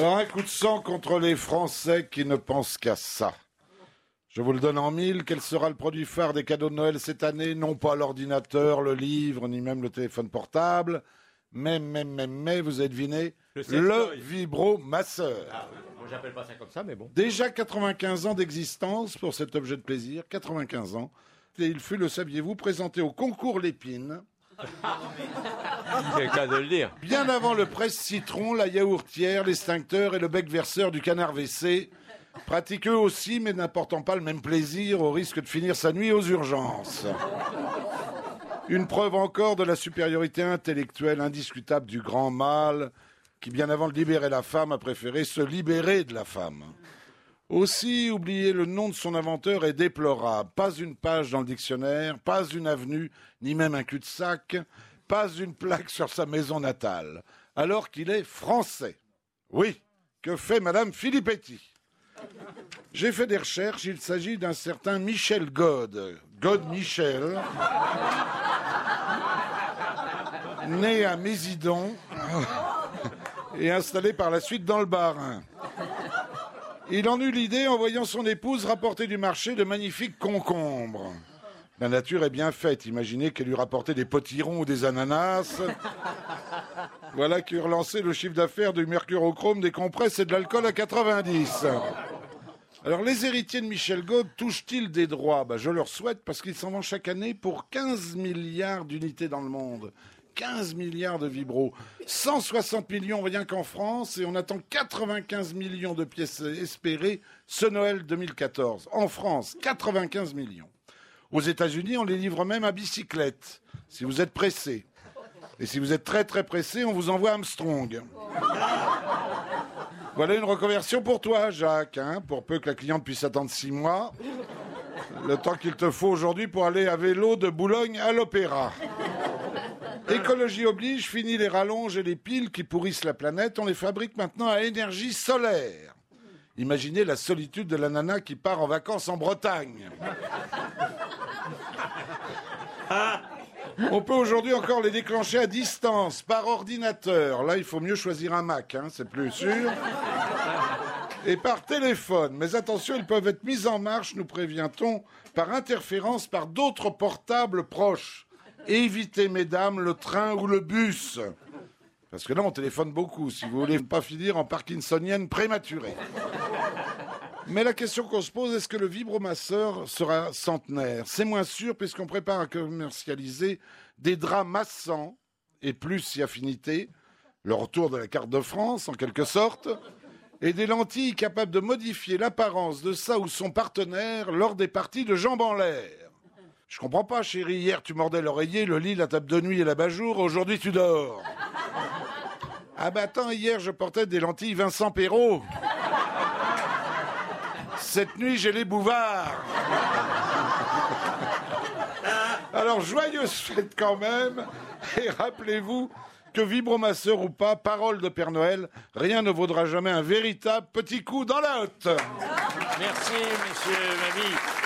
Alors un coup de sang contre les Français qui ne pensent qu'à ça. Je vous le donne en mille. Quel sera le produit phare des cadeaux de Noël cette année? Non pas l'ordinateur, le livre, ni même le téléphone portable. Mais, mais, mais, mais, vous avez deviné Le vibromasseur. Moi, j'appelle pas ça comme ça, mais bon. Déjà 95 ans d'existence pour cet objet de plaisir. 95 ans. Et il fut, le saviez-vous, présenté au concours Lépine. Bien avant le presse-citron, la yaourtière, l'extincteur et le bec verseur du canard WC, pratiquent eux aussi, mais n'apportant pas le même plaisir au risque de finir sa nuit aux urgences. Une preuve encore de la supériorité intellectuelle indiscutable du grand mâle, qui bien avant de libérer la femme a préféré se libérer de la femme. Aussi, oublier le nom de son inventeur est déplorable. Pas une page dans le dictionnaire, pas une avenue, ni même un cul-de-sac, pas une plaque sur sa maison natale, alors qu'il est français. Oui, que fait Madame Filippetti? J'ai fait des recherches, il s'agit d'un certain Michel God, God Michel, né à Mésidon et installé par la suite dans le Bas-Rhin. Il en eut l'idée en voyant son épouse rapporter du marché de magnifiques concombres. La nature est bien faite. Imaginez qu'elle lui rapportait des potirons ou des ananas. Voilà qui relançait le chiffre d'affaires du mercurochrome, des compresses et de l'alcool à 90. Alors, les héritiers de Michel Gaude touchent-ils des droits? Bah, Je leur souhaite parce qu'ils s'en vont chaque année pour 15 milliards d'unités dans le monde. 15 milliards de vibros. 160 millions rien qu'en France et on attend 95 millions de pièces espérées ce Noël 2014. En France, 95 millions. Aux États-Unis, on les livre même à bicyclette, si vous êtes pressé. Et si vous êtes très très pressé, on vous envoie Armstrong. Voilà une reconversion pour toi, Jacques, hein, pour peu que la cliente puisse attendre six mois. Le temps qu'il te faut aujourd'hui pour aller à vélo de Boulogne à l'Opéra. Écologie oblige, fini les rallonges et les piles qui pourrissent la planète, on les fabrique maintenant à énergie solaire. Imaginez la solitude de la nana qui part en vacances en Bretagne. On peut aujourd'hui encore les déclencher à distance, par ordinateur. Là, il faut mieux choisir un Mac, hein, c'est plus sûr. Et par téléphone. Mais attention, ils peuvent être mis en marche, nous prévient-on, par interférence par d'autres portables proches. Évitez, mesdames, le train ou le bus. Parce que là, on téléphone beaucoup, si vous voulez pas finir en parkinsonienne prématurée. Mais la question qu'on se pose, est-ce que le vibromasseur sera centenaire? C'est moins sûr puisqu'on prépare à commercialiser des draps massants et plus si affinité, le retour de la carte de France en quelque sorte, et des lentilles capables de modifier l'apparence de ça ou son partenaire lors des parties de jambes en l'air. Je comprends pas, chérie. Hier, tu mordais l'oreiller, le lit, la table de nuit et la bajour. Aujourd'hui, tu dors. Ah bah attends, hier, je portais des lentilles Vincent Perrault. Cette nuit, j'ai les bouvards. Alors, joyeuse fête quand même. Et rappelez-vous que vibromasseur ou pas, parole de Père Noël, rien ne vaudra jamais un véritable petit coup dans la hotte. Merci, monsieur Mamie.